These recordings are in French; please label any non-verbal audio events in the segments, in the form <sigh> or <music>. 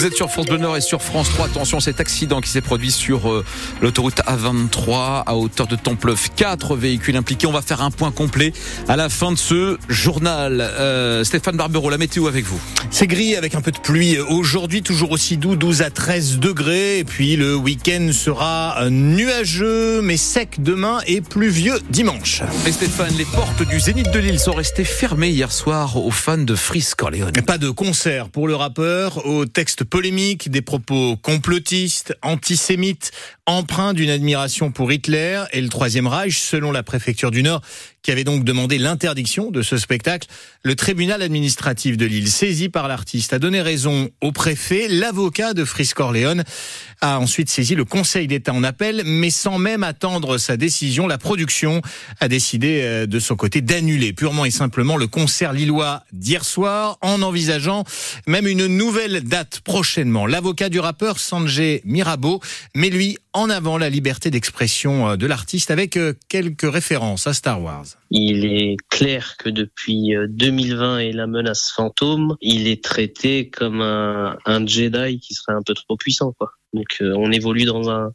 Vous êtes sur France Bleu Nord et sur France 3. Attention, cet accident qui s'est produit sur euh, l'autoroute A23 à hauteur de Templeuf. Quatre véhicules impliqués. On va faire un point complet à la fin de ce journal. Euh, Stéphane Barbero, la météo avec vous. C'est gris avec un peu de pluie. Aujourd'hui, toujours aussi doux, 12 à 13 degrés. Et puis le week-end sera nuageux, mais sec demain et pluvieux dimanche. Et Stéphane, les portes du Zénith de Lille sont restées fermées hier soir aux fans de Freeze Corleone. Pas de concert pour le rappeur, au texte polémique, des propos complotistes, antisémites, empreints d'une admiration pour Hitler et le Troisième Reich, selon la préfecture du Nord, qui avait donc demandé l'interdiction de ce spectacle. Le tribunal administratif de Lille, saisi par l'artiste, a donné raison au préfet. L'avocat de Fris Corleone a ensuite saisi le Conseil d'État en appel, mais sans même attendre sa décision, la production a décidé euh, de son côté d'annuler purement et simplement le concert lillois d'hier soir, en envisageant même une nouvelle date prochainement. L'avocat du rappeur Sanjay Mirabeau met lui en avant la liberté d'expression euh, de l'artiste avec euh, quelques références à Star Wars. Il est clair que depuis 2020 et la menace fantôme, il est traité comme un, Jedi qui serait un peu trop puissant. Donc euh, on évolue dans un,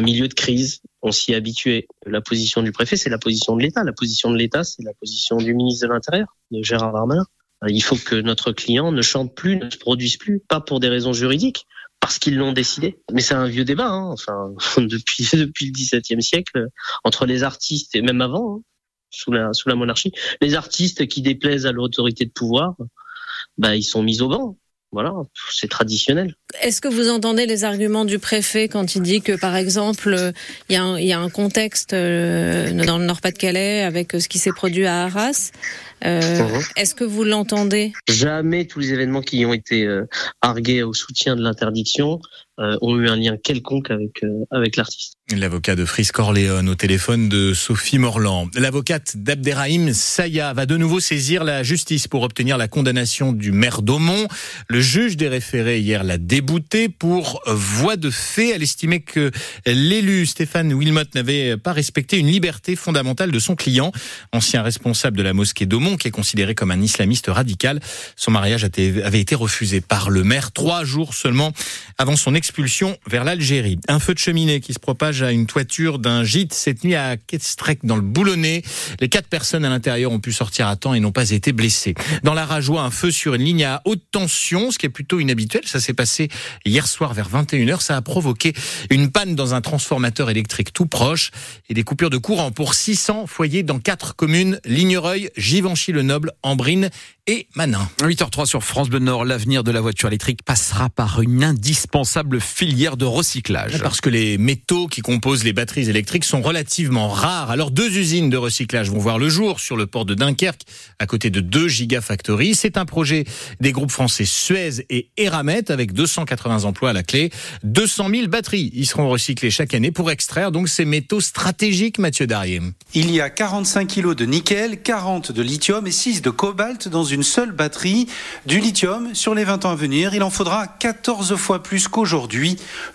milieu de crise, on s'y est habitué. La position du préfet, c'est la position de l'État. La position de l'État, c'est la position du ministre de l'Intérieur, de Gérard Darmanin. Euh, il faut que notre client ne chante plus, ne se produise plus, pas pour des raisons juridiques, parce qu'ils l'ont décidé. Mais c'est un vieux débat, hein. enfin <laughs> depuis depuis le XVIIe siècle, entre les artistes et même avant, hein, sous la monarchie, les artistes qui déplaisent à l'autorité de pouvoir, bah ils sont mis au banc voilà, c'est traditionnel. Est-ce que vous entendez les arguments du préfet quand il dit que, par exemple, il y, a un, contexte euh, dans le Nord-Pas-de-Calais avec ce qui s'est produit à Arras euh, mhm. Est-ce que vous l'entendez? Jamais tous les événements qui ont été euh, argués au soutien de l'interdiction ont eu un lien quelconque avec avec l'artiste. L'avocat de Fris Corleone au téléphone de Sophie Morland. L'avocate d'Abderrahim Saya va de nouveau saisir la justice pour obtenir la condamnation du maire d'Aumont. Le juge des référés hier l'a débouté pour voie de fait. Elle estimait que l'élu Stéphane Wilmot n'avait pas respecté une liberté fondamentale de son client, ancien responsable de la mosquée d'Aumont, qui est considéré comme un islamiste radical. Son mariage avait été refusé par le maire trois jours seulement avant son expulsion vers l'Algérie. Un feu de cheminée qui se propage à une toiture d'un gîte cette nuit à Ketstrek dans le Boulonnais. Les quatre personnes à l'intérieur ont pu sortir à temps et n'ont pas été blessées. Dans la Rajoie, un feu sur une ligne à haute tension, ce qui est plutôt inhabituel. Ça s'est passé hier soir vers 21h. Ça a provoqué une panne dans un transformateur électrique tout proche et des coupures de courant pour 600 foyers dans quatre communes, Lignereuil, Givenchy-le-Noble, Ambrine et Manin. 8h03 sur France Bleu Nord, l'avenir de la voiture électrique passera par une indispensable filière de recyclage. Parce que les métaux qui composent les batteries électriques sont relativement rares. Alors deux usines de recyclage vont voir le jour sur le port de Dunkerque, à côté de deux gigafactories. C'est un projet des groupes français Suez et Eramet avec 280 emplois à la clé. 200 000 batteries y seront recyclées chaque année pour extraire donc ces métaux stratégiques, Mathieu Darrier. Il y a 45 kilos de nickel, 40 de lithium et 6 de cobalt dans une seule batterie du lithium sur les 20 ans à venir. Il en faudra 14 fois plus qu'aujourd'hui.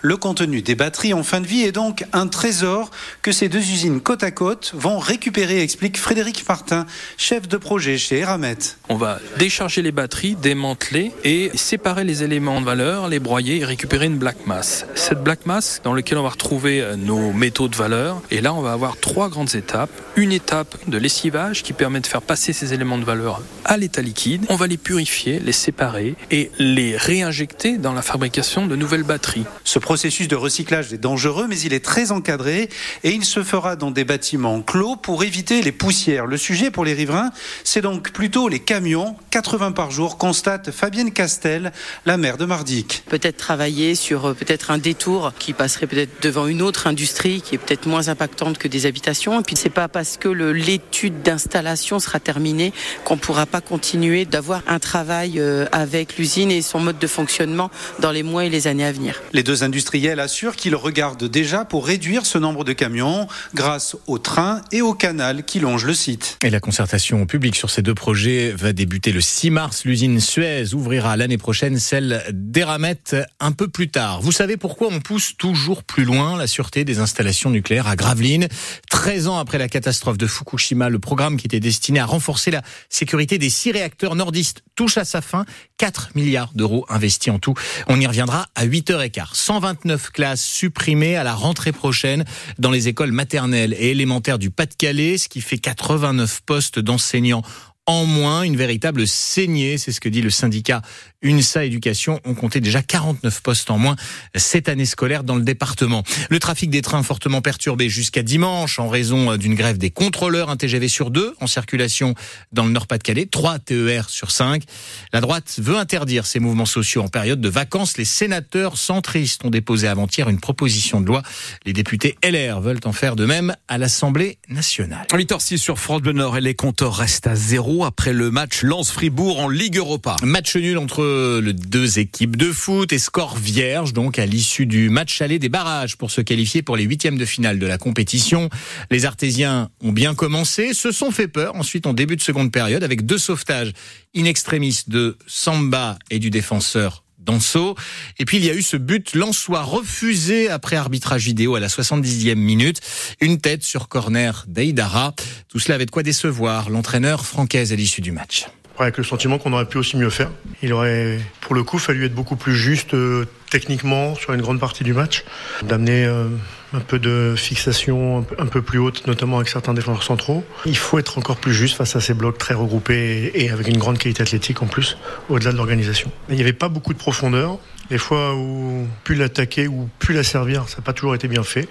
Le contenu des batteries en fin de vie est donc un trésor que ces deux usines côte à côte vont récupérer, explique Frédéric Martin, chef de projet chez Eramet. On va décharger les batteries, démanteler et séparer les éléments de valeur, les broyer et récupérer une black mass. Cette black mass dans laquelle on va retrouver euh, nos métaux de valeur. Et là, on va avoir trois grandes étapes. Une étape de lessivage qui permet de faire passer ces éléments de valeur à l'état on va les purifier, les séparer et les réinjecter dans la fabrication de nouvelles batteries. Ce processus de recyclage est dangereux, mais il est très encadré et il se fera dans des bâtiments clos pour éviter les poussières. Le sujet pour les riverains, c'est donc plutôt les camions, 80 par jour, constate Fabienne Castel, la maire de Mardic. Peut-être travailler sur euh, peut-être un détour qui passerait peut-être devant une autre industrie qui est peut-être moins impactante que des habitations. Et puis c'est pas parce que l'étude d'installation sera terminée qu'on pourra pas continuer d'avoir un travail euh, avec l'usine et son mode de fonctionnement dans les mois et les années à venir. Les deux industriels assurent qu'ils regardent déjà pour réduire ce nombre de camions grâce au train et au canal qui longe le site. Et la concertation publique sur ces deux projets va débuter le 6 mars. L'usine Suez ouvrira l'année prochaine celle d'Eramet un peu plus tard. Vous savez pourquoi on pousse toujours plus loin la sûreté des installations nucléaires à Gravelines? 13 ans après la catastrophe de Fukushima, le programme qui était destiné à renforcer la sécurité des six réacteurs nordistes touche à sa fin. 4 milliards d'euros investis en tout. On y reviendra à 8h15. 129 classes supprimées à la rentrée prochaine dans les écoles maternelles et élémentaires du Pas-de-Calais, ce qui fait 89 postes d'enseignants en moins, une véritable saignée, c'est ce que dit le syndicat UNSA Éducation. On comptait déjà 49 postes en moins cette année scolaire dans le département. Le trafic des trains fortement perturbé jusqu'à dimanche en raison d'une grève des contrôleurs, un TGV sur deux en circulation dans le Nord-Pas-de-Calais, 3 TER sur 5. La droite veut interdire ces mouvements sociaux en période de vacances. Les sénateurs centristes ont déposé avant-hier une proposition de loi. Les députés LR veulent en faire de même à l'Assemblée nationale. 8h06 sur France Bleu Nord et les compteurs restent à zéro après le match Lens-Fribourg en Ligue Europa. Match nul entre les deux équipes de foot et score vierge donc à l'issue du match aller des barrages pour se qualifier pour les huitièmes de finale de la compétition. Les Artésiens ont bien commencé, se sont fait peur ensuite en début de seconde période avec deux sauvetages in extremis de Samba et du défenseur Danso. Et puis il y a eu ce but Lançois refusé après arbitrage vidéo à la 70e minute. Une tête sur corner d'Aïdara. Tout cela avait de quoi décevoir l'entraîneur francaise à l'issue du match. Avec le sentiment qu'on aurait pu aussi mieux faire. Il aurait pour le coup fallu être beaucoup plus juste euh, techniquement sur une grande partie du match, d'amener euh, un peu de fixation un peu plus haute, notamment avec certains défenseurs centraux. Il faut être encore plus juste face à ces blocs très regroupés et avec une grande qualité athlétique en plus, au-delà de l'organisation. Il n'y avait pas beaucoup de profondeur. Les fois où pu l'attaquer ou pu la servir, ça n'a pas toujours été bien fait,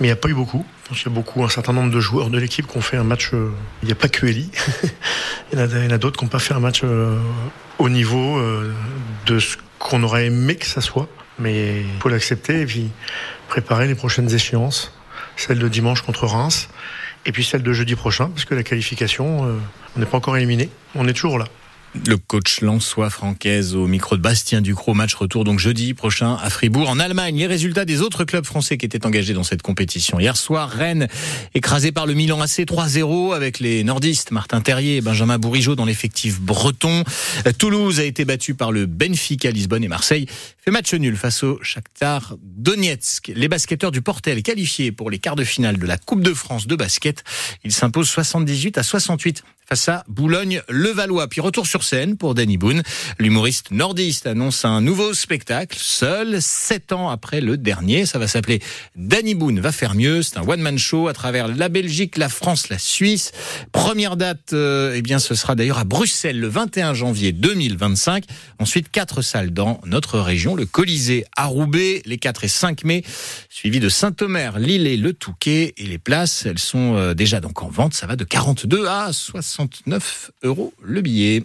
mais il n'y a pas eu beaucoup. Il y a beaucoup, un certain nombre de joueurs de l'équipe qui ont fait un match. Euh, il n'y a pas que Eli. <laughs> il y en a, d'autres qui n'ont pas fait un match euh, au niveau euh, de ce qu'on aurait aimé que ça soit. Mais il faut l'accepter et puis préparer les prochaines échéances. Celle de dimanche contre Reims et puis celle de jeudi prochain, parce que la qualification, on n'est pas encore éliminé. On est toujours là. Le coach Lançois Francaise au micro de Bastien Ducrot. Match retour donc jeudi prochain à Fribourg. En Allemagne, les résultats des autres clubs français qui étaient engagés dans cette compétition. Hier soir, Rennes écrasé par le Milan AC 3-0 avec les nordistes Martin Terrier et Benjamin Bourigeau dans l'effectif breton. Toulouse a été battu par le Benfica Lisbonne et Marseille fait match nul face au Shakhtar Donetsk. Les basketteurs du Portel qualifiés pour les quarts de finale de la Coupe de France de basket. Ils s'imposent 78 à 68 face à Boulogne-le-Valois. Puis retour sur scène pour Danny Boone. L'humoriste nordiste annonce un nouveau spectacle, seul, sept ans après le dernier. Ça va s'appeler Danny Boone va faire mieux. C'est un one-man show à travers la Belgique, la France, la Suisse. Première date, euh, eh bien, ce sera d'ailleurs à Bruxelles le 21 janvier 2025. Ensuite, quatre salles dans notre région. Le Colisée à Roubaix, les 4 et 5 mai, suivi de Saint-Omer, Lille et Le Touquet. Et les places, elles sont euh, déjà donc en vente. Ça va de 42 à 60 69 euros le billet.